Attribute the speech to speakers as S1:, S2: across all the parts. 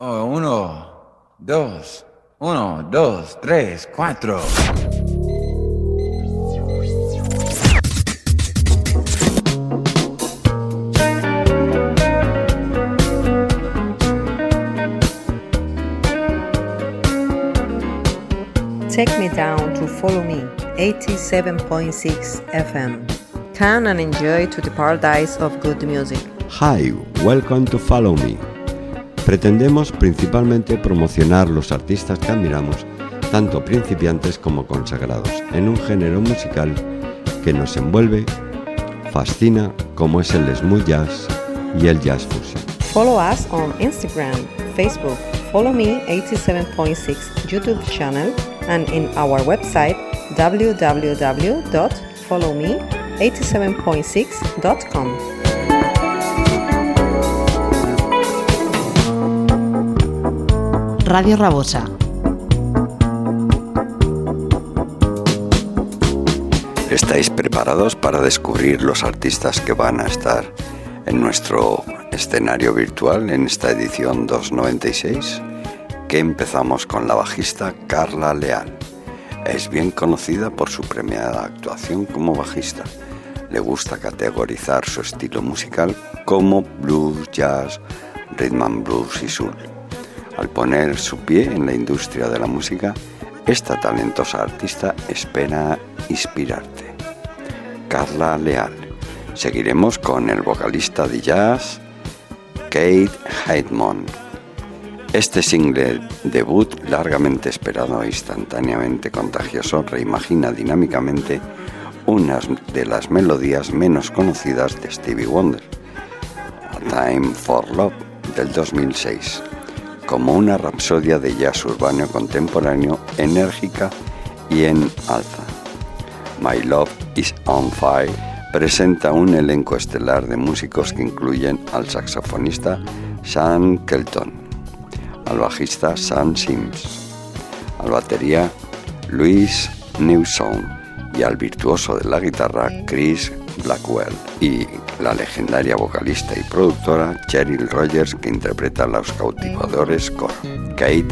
S1: Oh, uno, dos, uno, dos, tres, cuatro.
S2: Take me down to follow me, 87.6 FM. Come and enjoy to the paradise of good music.
S3: Hi, welcome to Follow Me. Pretendemos principalmente promocionar los artistas que admiramos, tanto principiantes como consagrados, en un género musical que nos envuelve, fascina, como es el smooth jazz y el jazz fusion.
S2: Follow us on Instagram, Facebook, Follow Me 87.6 YouTube channel, and in our website www.followme87.6.com.
S4: Radio Rabosa.
S3: ¿Estáis preparados para descubrir los artistas que van a estar en nuestro escenario virtual en esta edición 296? Que empezamos con la bajista Carla Leal. Es bien conocida por su premiada actuación como bajista. Le gusta categorizar su estilo musical como blues, jazz, rhythm and blues y soul. Al poner su pie en la industria de la música, esta talentosa artista espera inspirarte. Carla Leal. Seguiremos con el vocalista de jazz, Kate Heidman. Este single debut, largamente esperado e instantáneamente contagioso, reimagina dinámicamente unas de las melodías menos conocidas de Stevie Wonder, A Time for Love del 2006, como una rapsodia de jazz urbano contemporáneo enérgica y en alza. My Love is on Fire presenta un elenco estelar de músicos que incluyen al saxofonista Sean Kelton, al bajista Sam Sims, al batería Luis Newson y al virtuoso de la guitarra Chris Blackwell y la legendaria vocalista y productora Cheryl Rogers que interpreta a los cautivadores coro, Kate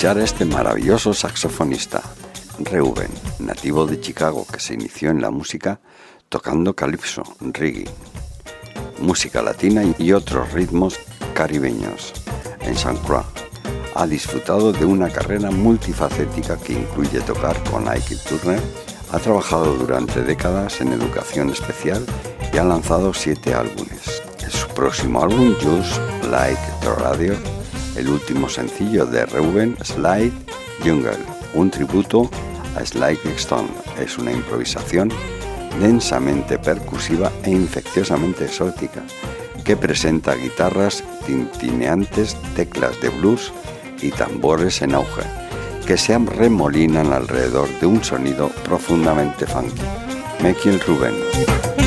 S3: escuchar este maravilloso saxofonista, Reuben, nativo de Chicago que se inició en la música tocando calipso, reggae, música latina y otros ritmos caribeños. En San Croix ha disfrutado de una carrera multifacética que incluye tocar con Ike Turner, ha trabajado durante décadas en educación especial y ha lanzado siete álbumes. En su próximo álbum, Just Like the Radio, el último sencillo de Reuben Slide Jungle, un tributo a Slide Stone. Es una improvisación densamente percusiva e infecciosamente exótica que presenta guitarras tintineantes, teclas de blues y tambores en auge que se remolinan alrededor de un sonido profundamente funky. Michael Rubén.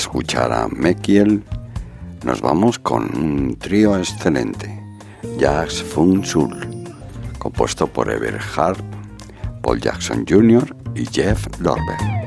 S3: Escuchar a Mekiel, nos vamos con un trío excelente, Jazz Fun Sul, compuesto por Ever Harp, Paul Jackson Jr. y Jeff Lorber.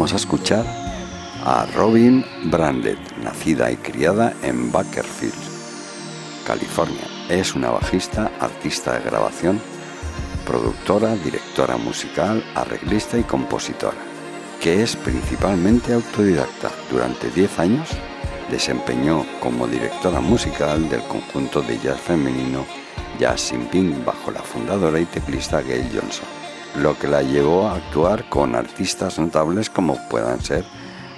S3: Pasamos a escuchar a Robin Brandlet, nacida y criada en Bakersfield, California. Es una bajista, artista de grabación, productora, directora musical, arreglista y compositora, que es principalmente autodidacta. Durante 10 años desempeñó como directora musical del conjunto de jazz femenino Jazz Simping bajo la fundadora y teclista Gail Johnson lo que la llevó a actuar con artistas notables como puedan ser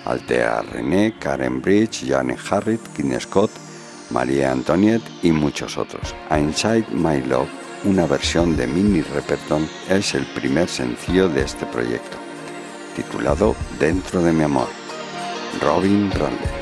S3: Altea René, Karen Bridge, Janet Harrit, Kim Scott, María Antoniette y muchos otros. Inside My Love, una versión de Minnie Reperton, es el primer sencillo de este proyecto, titulado Dentro de mi amor. Robin Randall.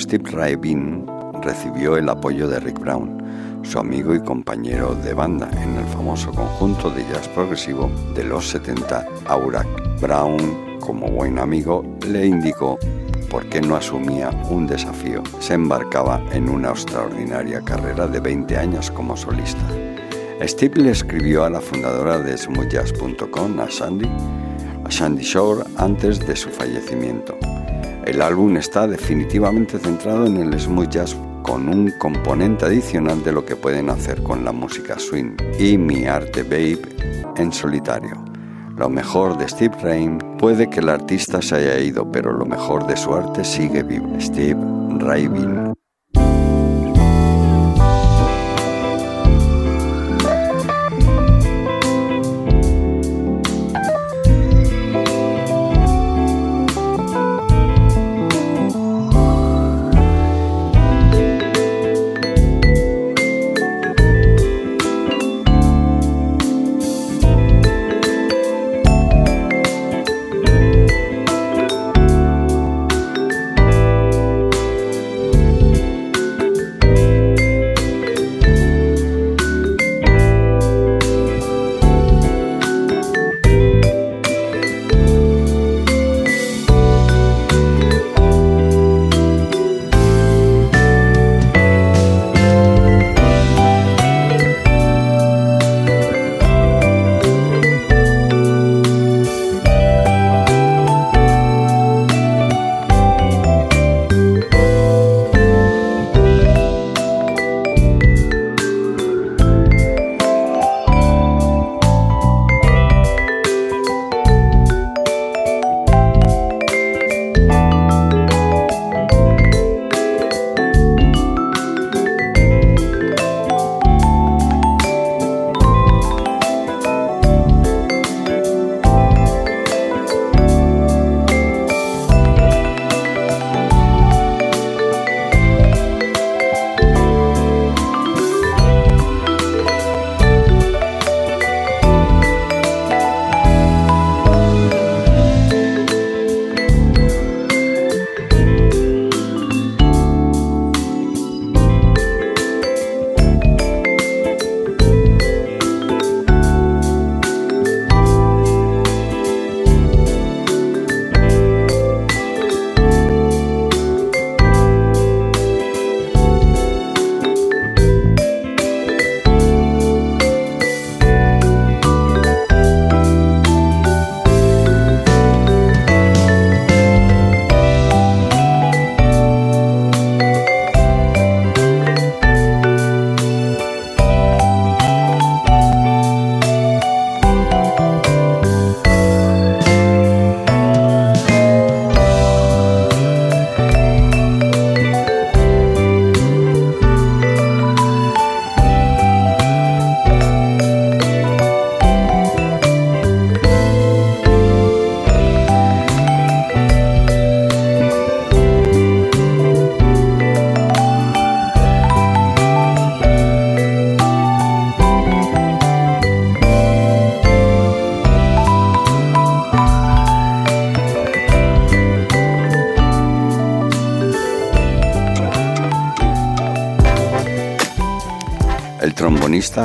S3: Steve Bean recibió el apoyo de Rick Brown, su amigo y compañero de banda en el famoso conjunto de jazz progresivo de los 70, Aurac. Brown, como buen amigo, le indicó por qué no asumía un desafío. Se embarcaba en una extraordinaria carrera de 20 años como solista. Steve le escribió a la fundadora de smoothjazz.com, a Sandy, a Sandy Shore, antes de su fallecimiento. El álbum está definitivamente centrado en el smooth jazz con un componente adicional de lo que pueden hacer con la música swing y Mi Arte Babe en solitario. Lo mejor de Steve Rain puede que el artista se haya ido, pero lo mejor de su arte sigue vivo. Steve Ray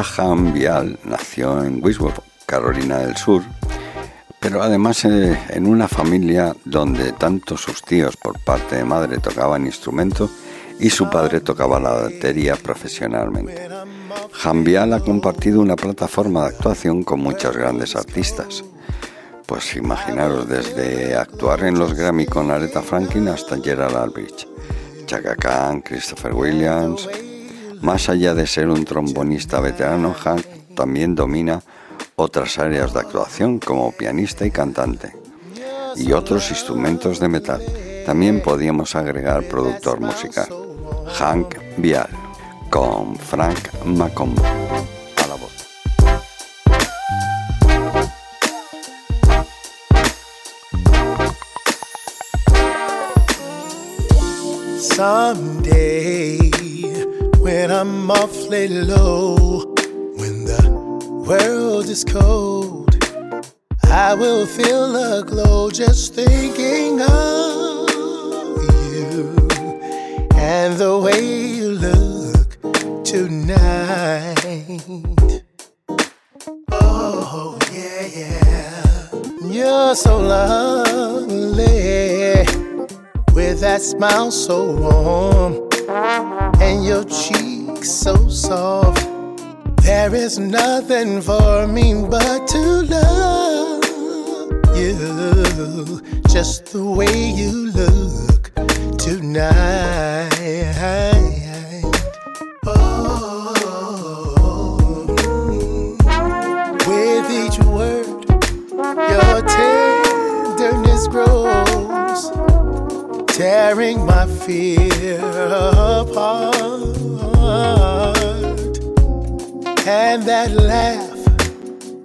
S3: Han Vial nació en Wisworth, Carolina del Sur, pero además eh, en una familia donde tanto sus tíos por parte de madre tocaban instrumentos y su padre tocaba la batería profesionalmente. Han Vial ha compartido una plataforma de actuación con muchos grandes artistas. Pues imaginaros, desde actuar en los Grammy con Aretha Franklin hasta Gerald Albridge, Chaka Khan, Christopher Williams, más allá de ser un trombonista veterano, Hank también domina otras áreas de actuación como pianista y cantante y otros instrumentos de metal. También podíamos agregar productor musical. Hank Vial con Frank Macombo.
S5: Someday, I'm awfully low, when the world is cold, I will feel a glow just thinking of you and the way you look tonight. Oh, yeah, yeah. You're so lovely with that smile so warm so soft. There is nothing for me but to love you just the way you look tonight. Oh, with each word, your tenderness grows, tearing my fear apart. And that laugh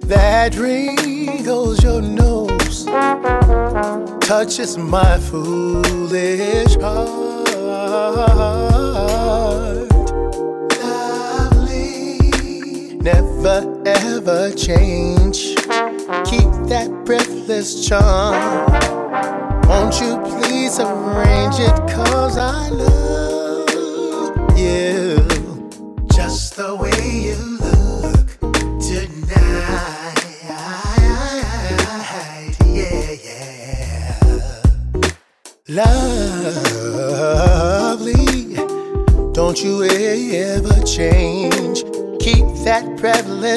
S5: that wrinkles your nose touches my foolish heart. Lovely, never ever change. Keep that breathless charm. Won't you please arrange it? Cause I love you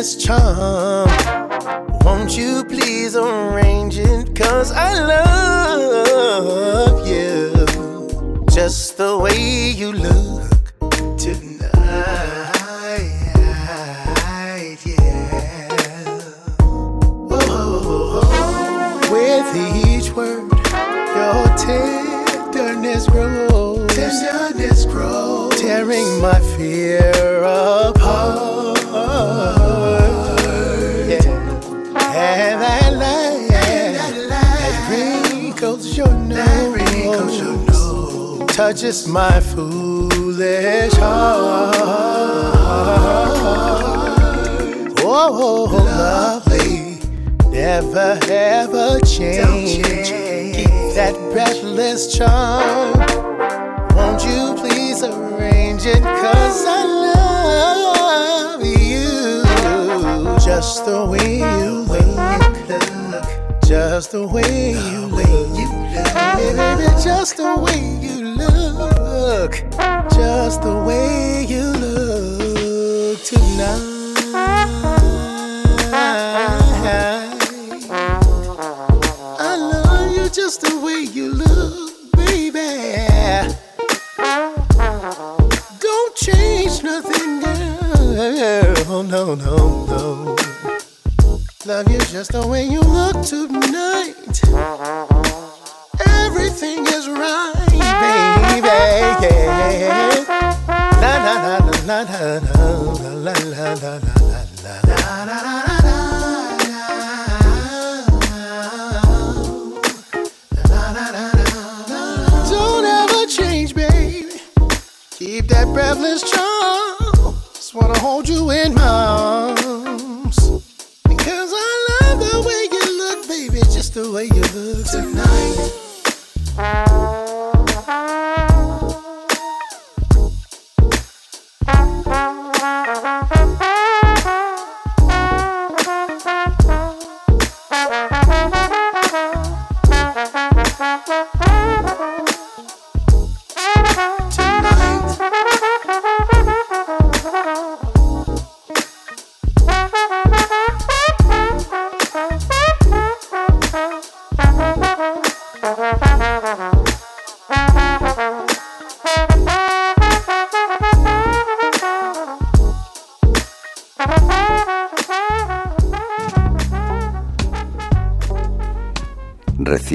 S5: best. Just the way you look. Just the way you look. Baby, just the way you look. Just the way you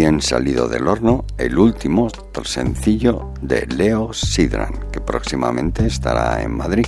S3: Recién salido del horno, el último sencillo de Leo Sidran, que próximamente estará en Madrid.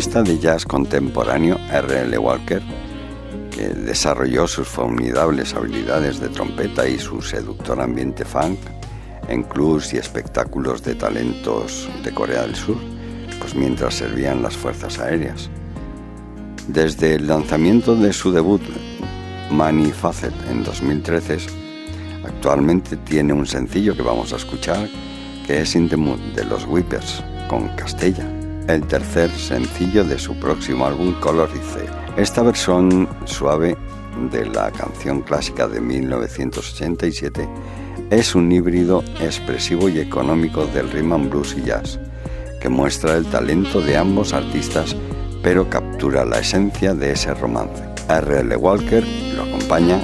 S3: Saxofonista de jazz contemporáneo R.L. Walker, que desarrolló sus formidables habilidades de trompeta y su seductor ambiente funk en clubs y espectáculos de talentos de Corea del Sur, pues mientras servían las fuerzas aéreas. Desde el lanzamiento de su debut Money Facet en 2013, actualmente tiene un sencillo que vamos a escuchar, que es In the Mood de los Whippers, con Castella, el tercer sencillo de su próximo álbum Colorice. Esta versión suave de la canción clásica de 1987 es un híbrido expresivo y económico del rhythm and blues y jazz, que muestra el talento de ambos artistas, pero captura la esencia de ese romance. R.L. Walker lo acompaña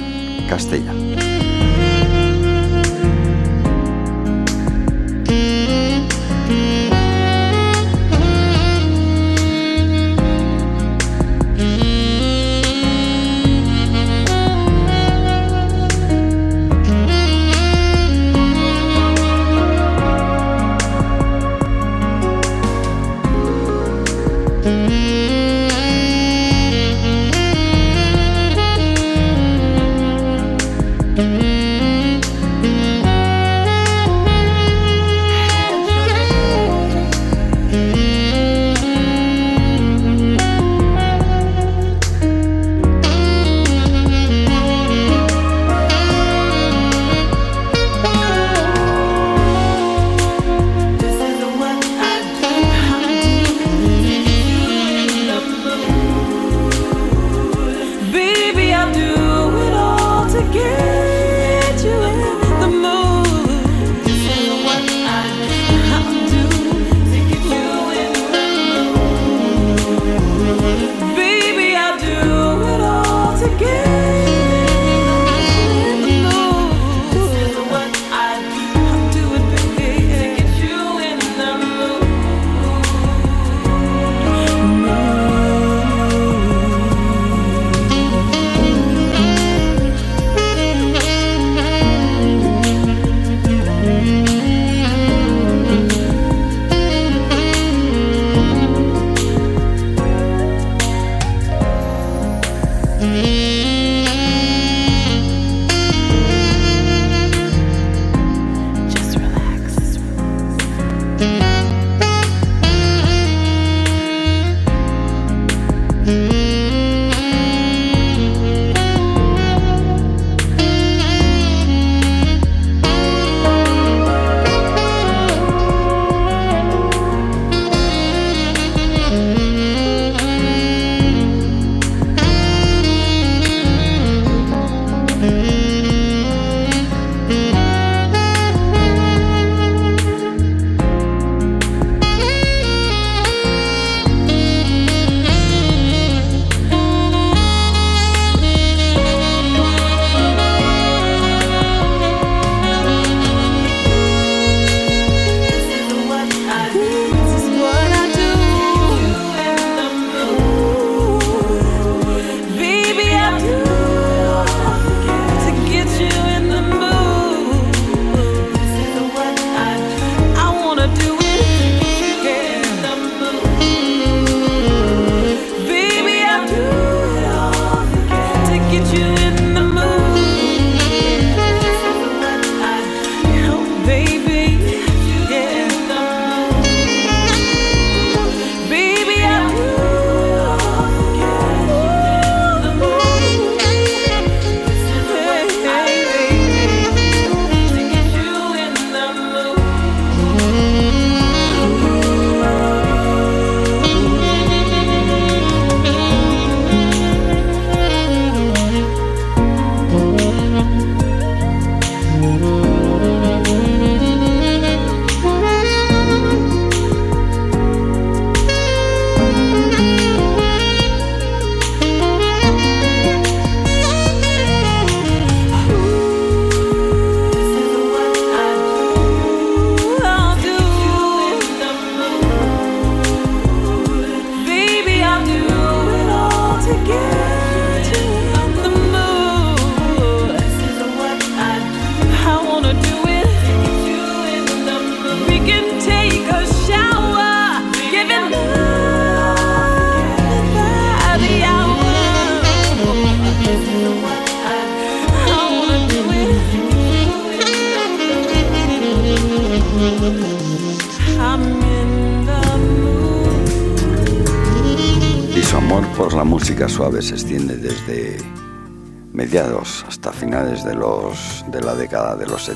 S3: Castella.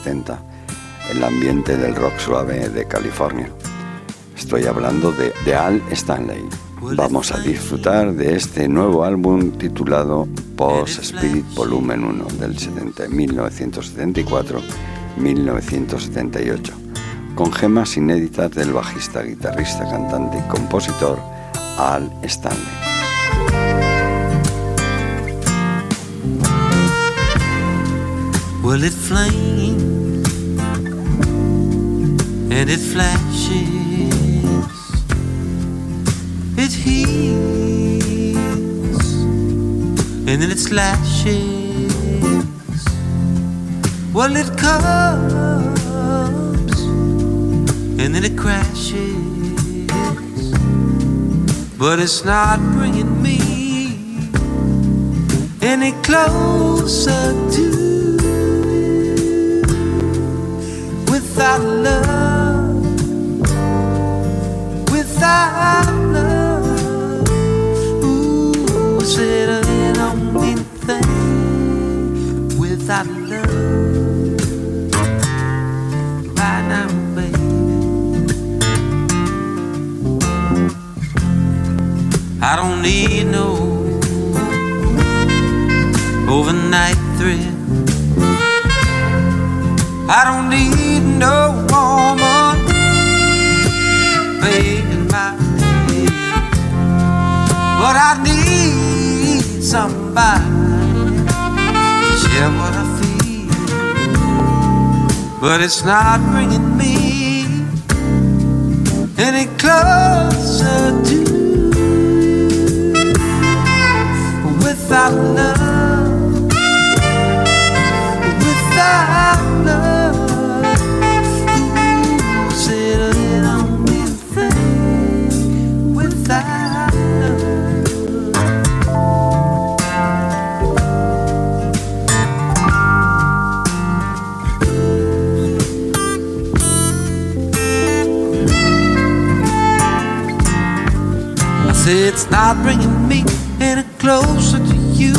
S3: 70, el ambiente del rock suave de California. Estoy hablando de, Al Stanley. Vamos a disfrutar de este nuevo álbum titulado Post Spirit Volumen 1 del 70, 1974-1978, con gemas inéditas del bajista, guitarrista, cantante y compositor Al Stanley.
S6: Well, it flames and it flashes, it heats and then it slashes. Well, it comes and then it crashes, but it's not bringing me any closer to. without love, I don't need no overnight thrill. I don't need no woman paying but I need somebody to share what I feel. But it's not bringing me any closer to you. without love, without It's not bringing me any closer to you.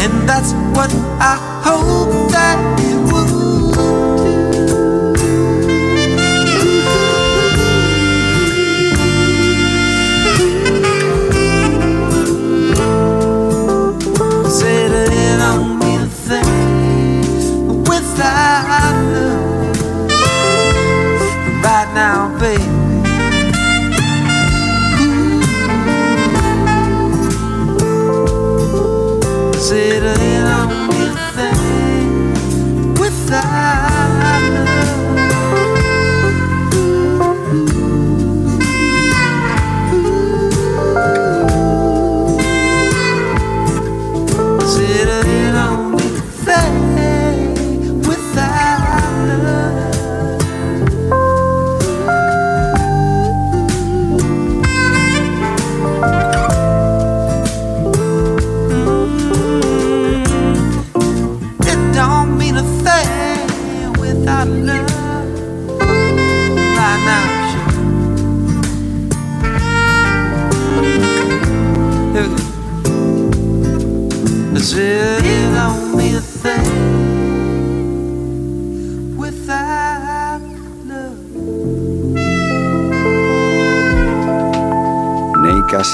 S6: And that's what I hope that it is it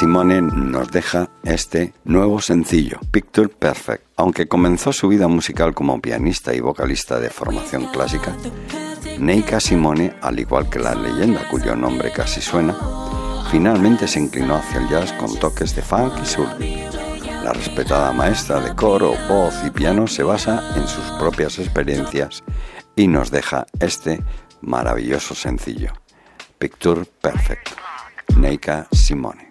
S3: Simone nos deja este nuevo sencillo, Picture Perfect. Aunque comenzó su vida musical como pianista y vocalista de formación clásica, Neika Simone, al igual que la leyenda cuyo nombre casi suena, finalmente se inclinó hacia el jazz con toques de funk y soul. La respetada maestra de coro, voz y piano se basa en sus propias experiencias y nos deja este maravilloso sencillo, Picture Perfect, Neika Simone.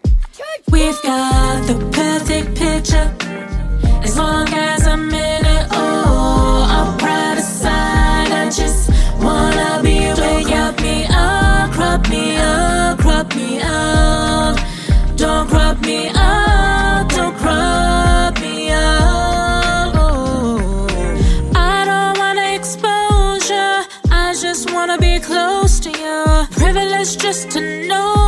S7: We've got the perfect picture. As long as I'm in it, oh, proud aside. I just wanna be where you me up, crop me up, crop me up. Don't crop me up, don't crop me up. Oh, I don't want exposure. I just wanna be close to you. Privilege just to know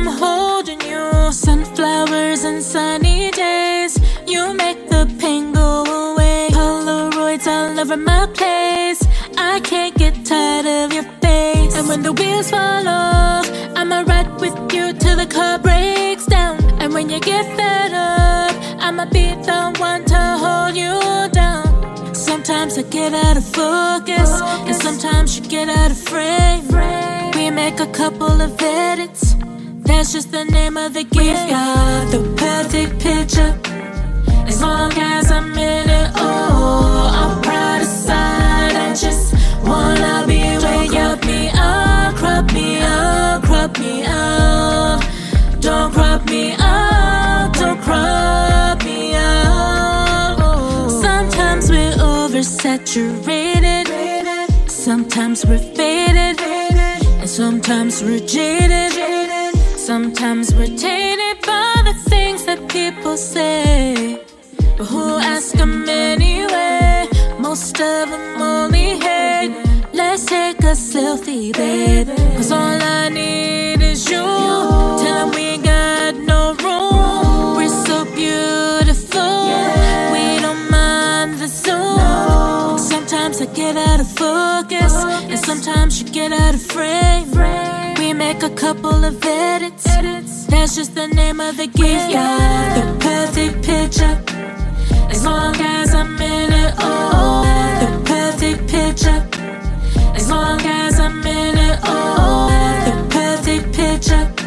S7: I'm holding you. Sunflowers and sunny days. You make the pain go away. Polaroids all over my place. I can't get tired of your face. And when the wheels fall off, I'ma ride with you till the car breaks down. And when you get fed up, I'ma be the one to hold you down. Sometimes I get out of focus, and sometimes you get out of frame. We make a couple of edits. That's just the name of the game. We've got the perfect picture. As long as I'm in it, oh, I'm proud aside. I just wanna be where you me up, crop me up, crop me up. Don't crop me up, don't crop me up. Sometimes we're oversaturated, sometimes we're faded, and sometimes we're jaded. Sometimes we're tainted by the things that people say. But who ask them anyway? Most of them only hate. Let's take a selfie, babe. Cause all I need is you. Tell them we got get out of focus. And sometimes you get out of frame. We make a couple of edits. That's just the name of the game. Got the perfect picture. As long as I'm in it, oh, the perfect picture. As long as I'm in it, oh, the perfect picture.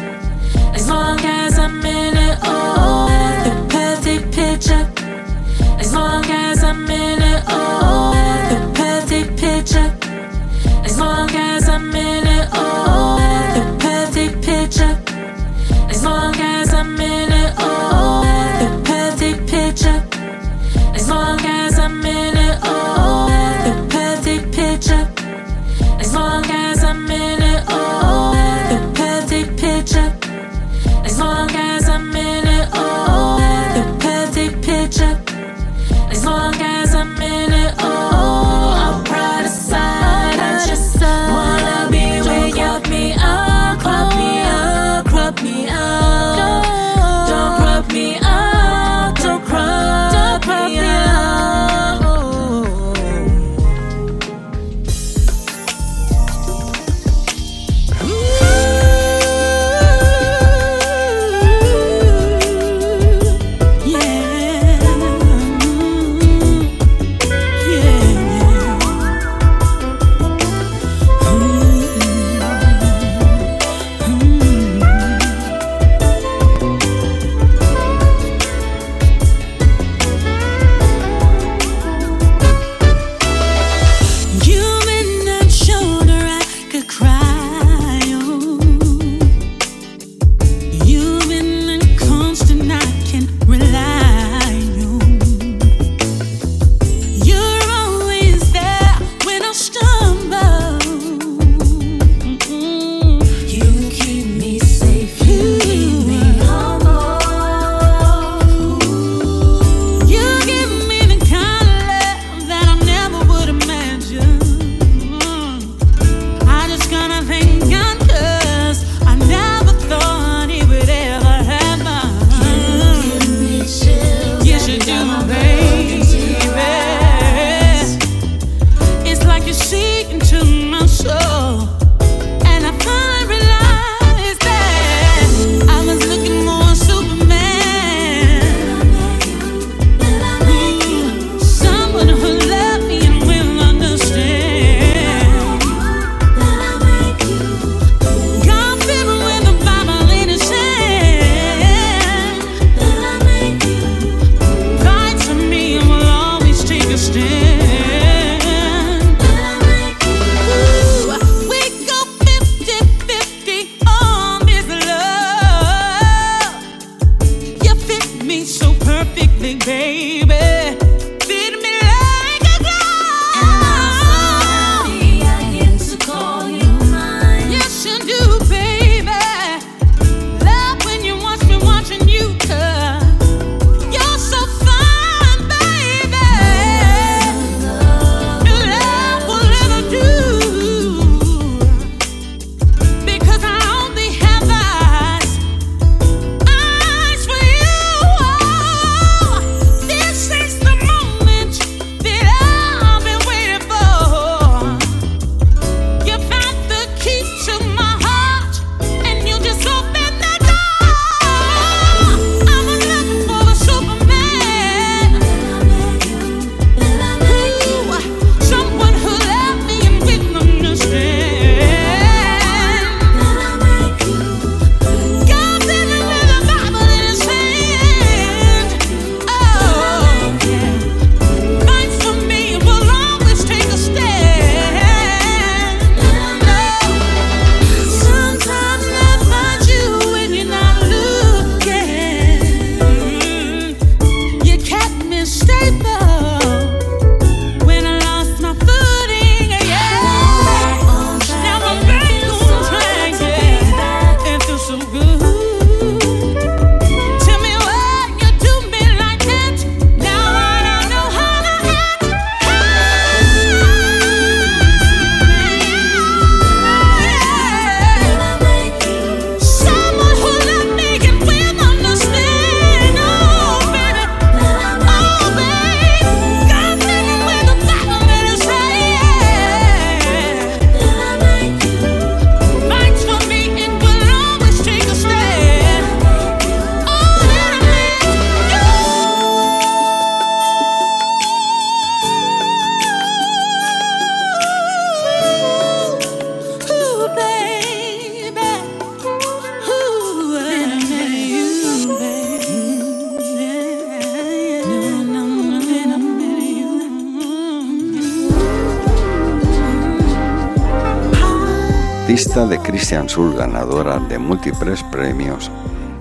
S7: anuncian sus
S3: ganadoras de múltiples premios,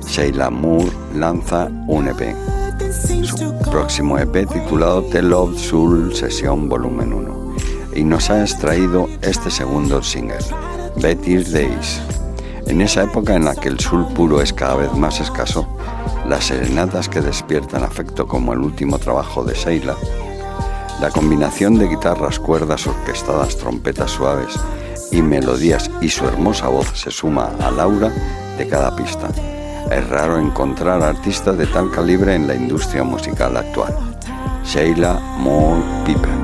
S3: Sheila Moore lanza un EP. Su próximo EP titulado The Love Soul Sesión Volumen 1. Y nos ha extraído este segundo single, Betty's Days. En esa época en la que el soul puro es cada vez más escaso, las serenatas que despiertan afecto como el último trabajo de Sheila, la combinación de guitarras, cuerdas orquestadas, trompetas suaves y melodías y su hermosa voz se suma al aura de cada pista. Es raro encontrar artistas de tal calibre en la industria musical actual. Sheila Moore Pippen.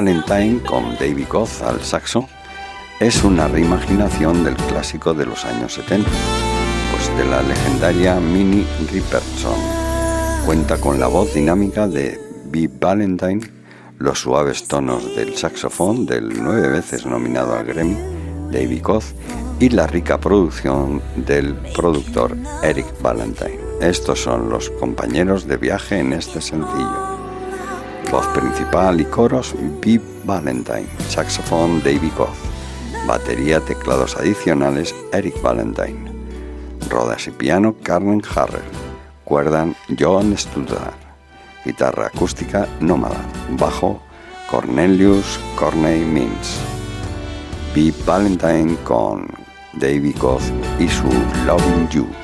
S3: Valentine con David Goth al saxo es una reimaginación del clásico de los años 70, pues de la legendaria Minnie Riperson. Cuenta con la voz dinámica de B. Valentine, los suaves tonos del saxofón del nueve veces nominado al Grammy, David Goth, y la rica producción del productor Eric Valentine. Estos son los compañeros de viaje en este sencillo. Voz principal y coros, Bib Valentine. Saxofón, David Goth. Batería, teclados adicionales, Eric Valentine. Rodas y piano, Carmen Harrell. Cuerdan, Joan Studar. Guitarra acústica, Nómada. Bajo, Cornelius Corney Mintz. Bib Valentine con David Goth y su Loving You.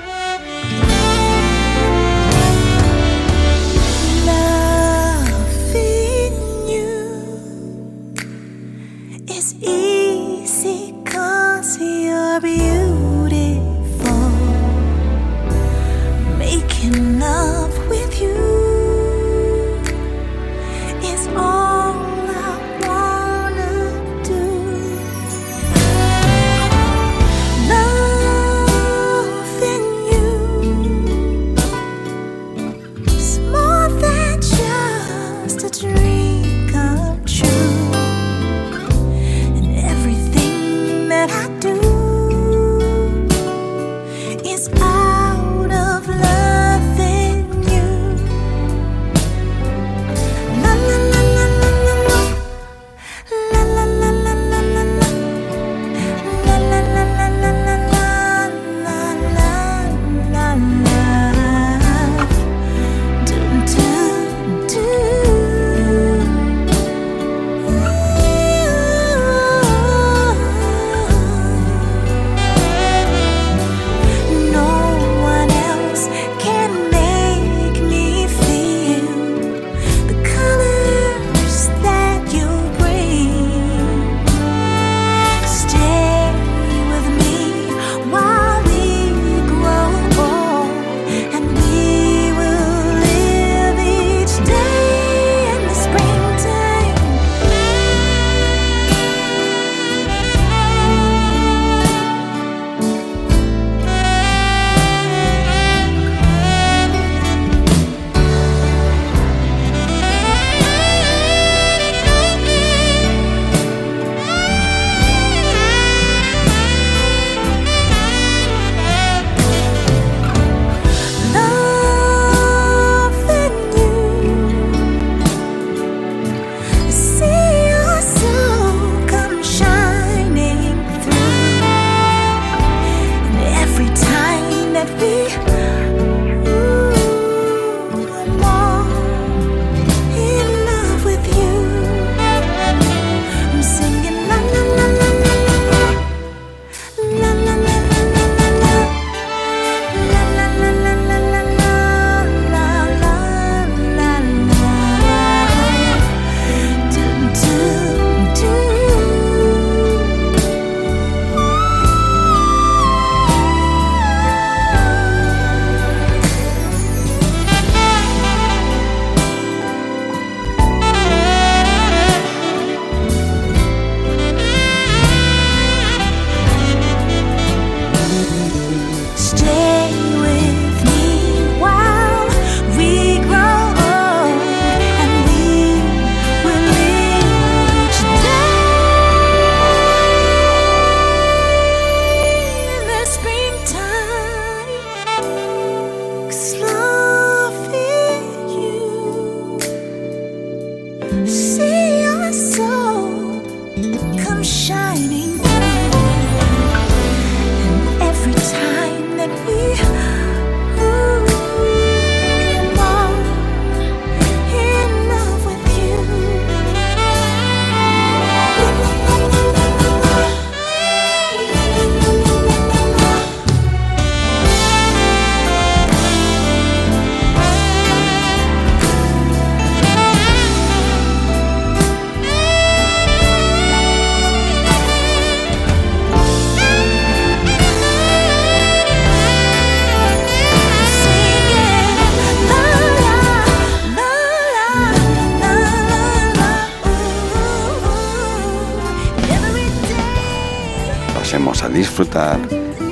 S8: A
S3: disfrutar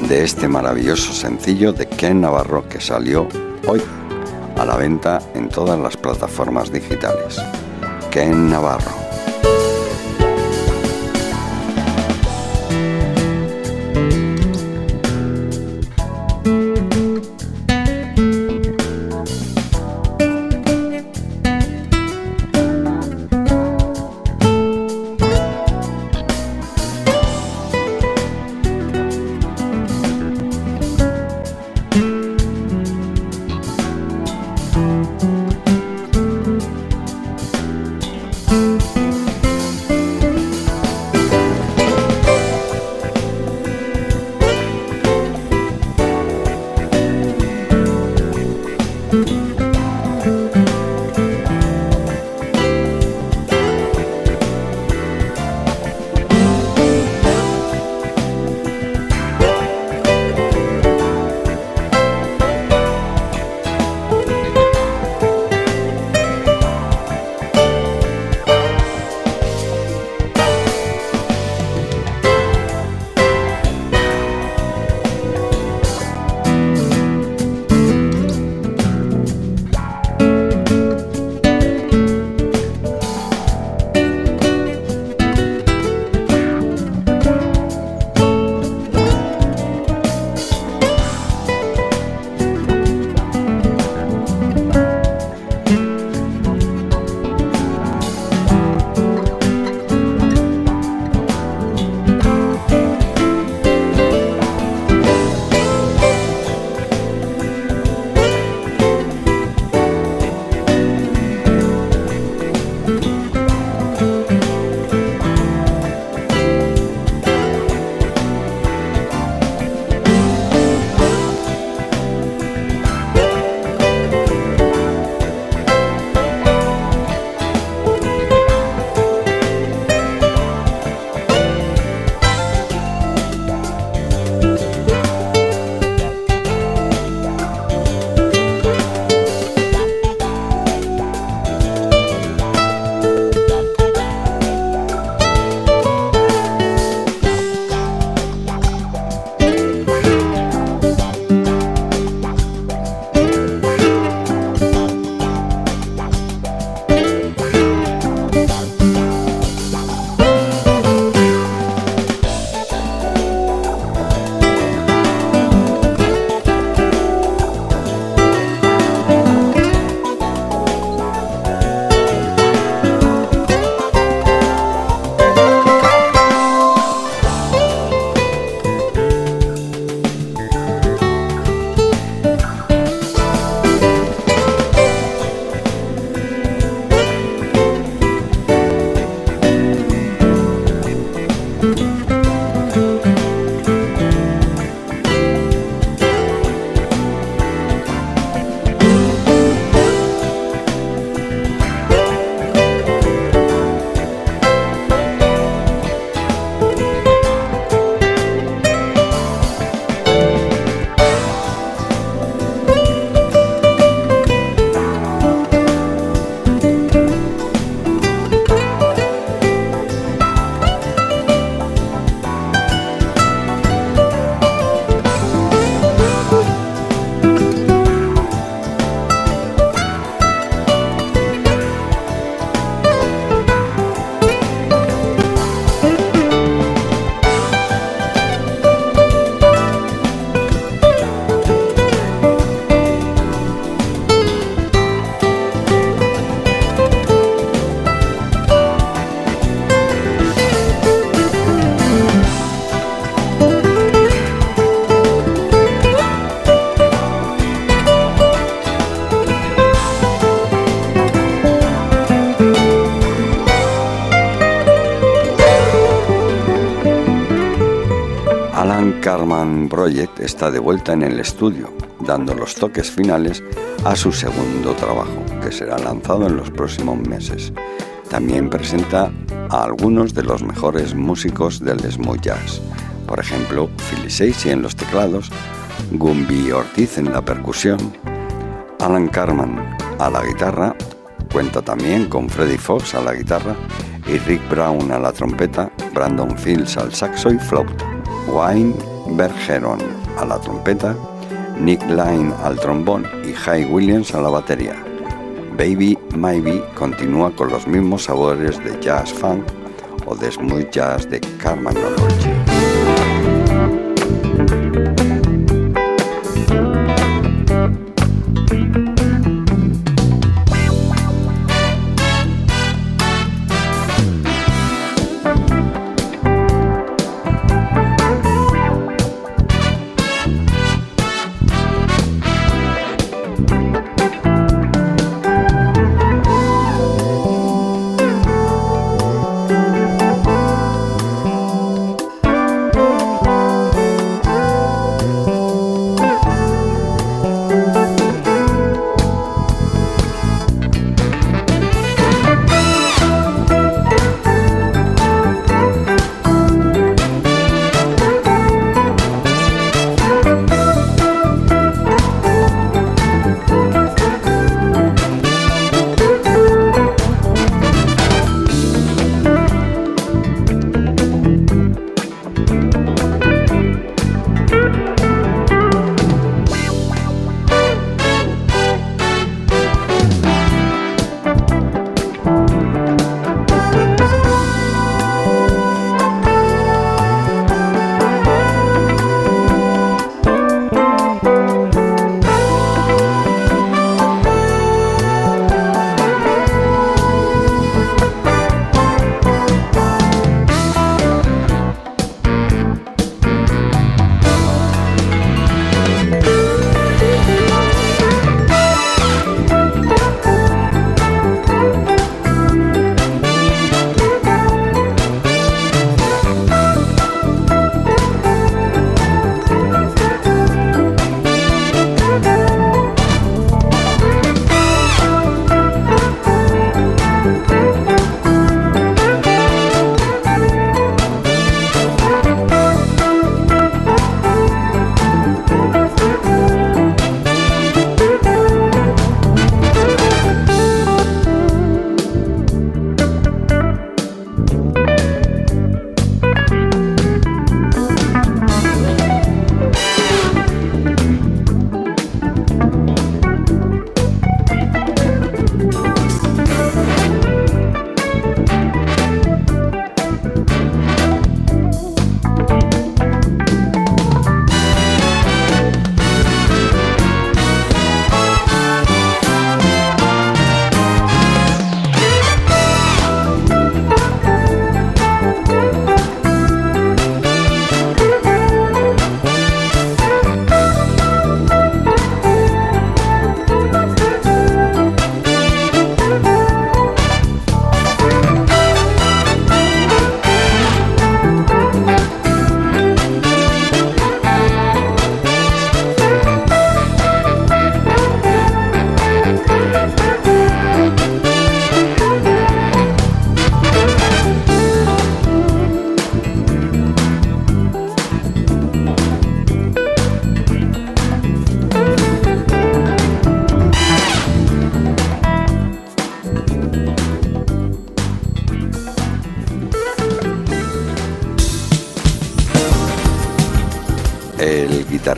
S3: de este maravilloso sencillo de Ken Navarro que salió hoy a la venta en todas las plataformas digitales. Ken Navarro. Está de vuelta en el estudio, dando los toques finales a su segundo trabajo, que será lanzado en los próximos meses. También presenta a algunos de los mejores músicos del smooth jazz, por ejemplo, Philly Seisi en los teclados, Gumby Ortiz en la percusión, Alan Carman a la guitarra, cuenta también con Freddie Fox a la guitarra y Rick Brown a la trompeta, Brandon Fields al saxo y flauta, Wayne Bergeron a la trompeta, Nick Line al trombón y Jay Williams a la batería. Baby Maybe continúa con los mismos sabores de jazz funk o de smooth jazz de Carmanology. El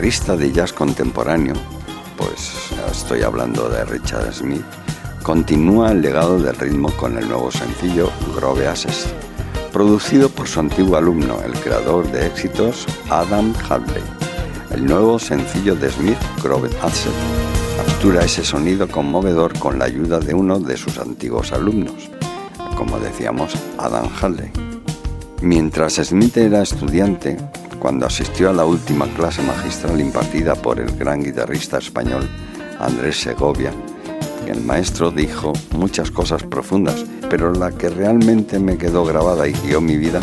S3: guitarrista de jazz contemporáneo, pues estoy hablando de Richard Smith, continúa el legado del ritmo con el nuevo sencillo Grove Access, producido por su antiguo alumno, el creador de éxitos Adam Hadley. El nuevo sencillo de Smith, Grove Access, captura ese sonido conmovedor con la ayuda de uno de sus antiguos alumnos, como decíamos, Adam Hadley. Mientras Smith era estudiante, cuando asistió a la última clase magistral impartida por el gran guitarrista español Andrés Segovia, el maestro dijo muchas cosas profundas, pero la que realmente me quedó grabada y guió mi vida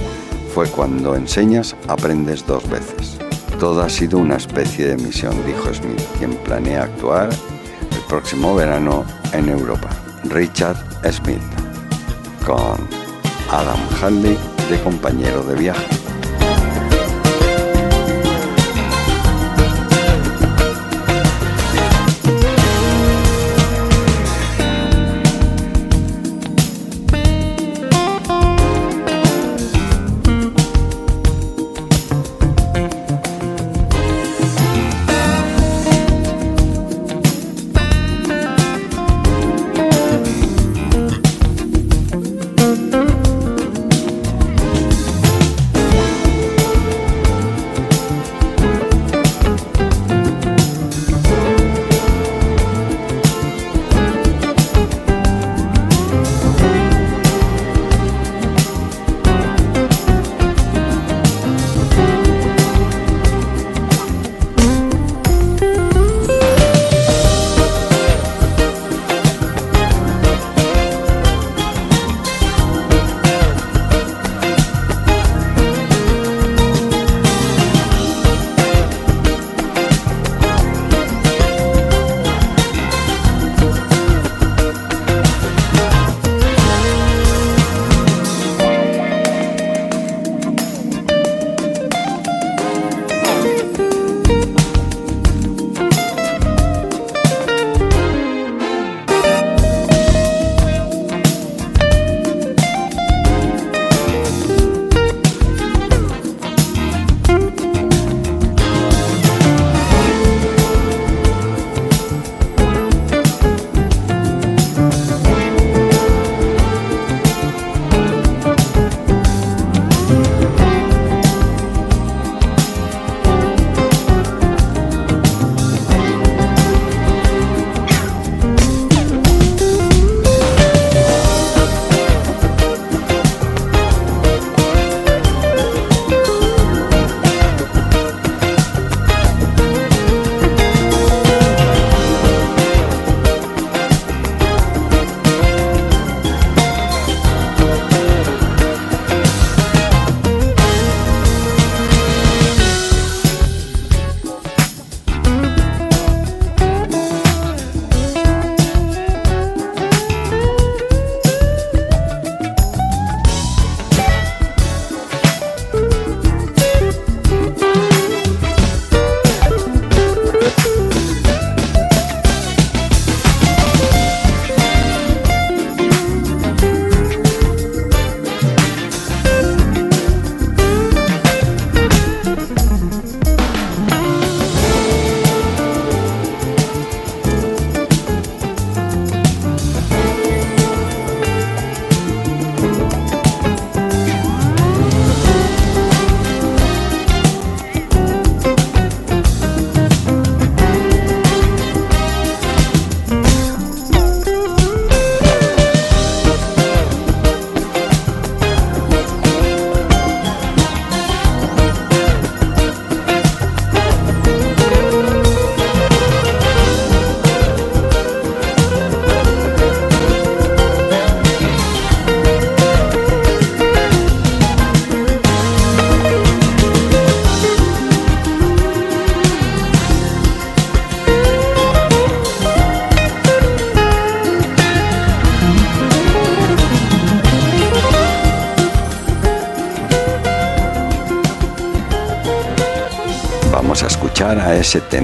S3: fue cuando enseñas aprendes dos veces. Todo ha sido una especie de misión, dijo Smith, quien planea actuar el próximo verano en Europa. Richard Smith, con Adam Hadley de compañero de viaje.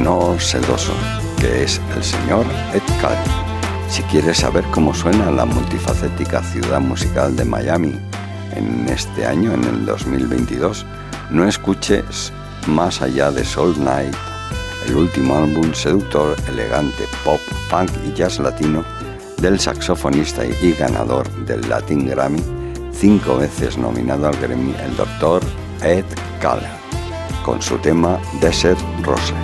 S3: Tenor sedoso que es el señor Ed Cuddy. Si quieres saber cómo suena la multifacética ciudad musical de Miami en este año, en el 2022, no escuches más allá de Soul Night, el último álbum seductor, elegante, pop, funk y jazz latino del saxofonista y ganador del Latin Grammy, cinco veces nominado al Grammy, el doctor Ed Calla, con su tema Desert Rose.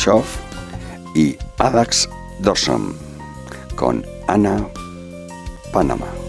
S3: Schoff y Adax Dawson con Ana Panama.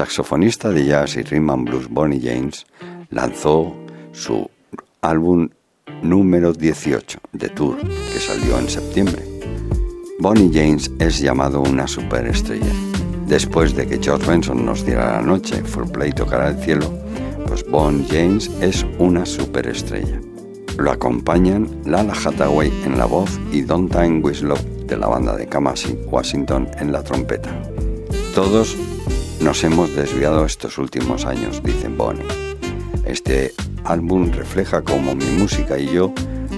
S3: Saxofonista de jazz y rhythm and blues Bonnie James lanzó su álbum número 18 de Tour, que salió en septiembre. Bonnie James es llamado una superestrella. Después de que George Benson nos diera la noche, Play tocará el cielo, pues Bonnie James es una superestrella. Lo acompañan Lala Hathaway en la voz y Don Time Winslow de la banda de Kamasi Washington en la trompeta. Todos nos hemos desviado estos últimos años, dice Bonnie. Este álbum refleja cómo mi música y yo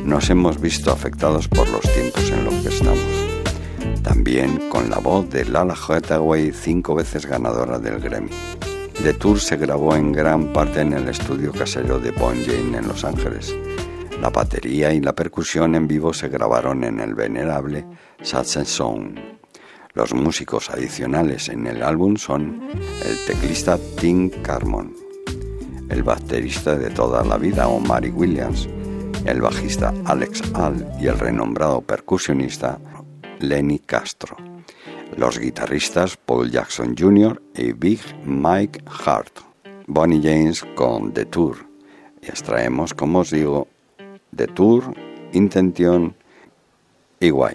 S3: nos hemos visto afectados por los tiempos en los que estamos. También con la voz de Lala Hathaway, cinco veces ganadora del Grammy. The Tour se grabó en gran parte en el estudio casero de Bon Jane en Los Ángeles. La batería y la percusión en vivo se grabaron en el venerable Saxon Sound. Los músicos adicionales en el álbum son el teclista Tim Carmon, el baterista de toda la vida Omari Williams, el bajista Alex Al y el renombrado percusionista Lenny Castro, los guitarristas Paul Jackson Jr. y Big Mike Hart, Bonnie James con The Tour. Y extraemos, como os digo, The Tour, Intention y Guay.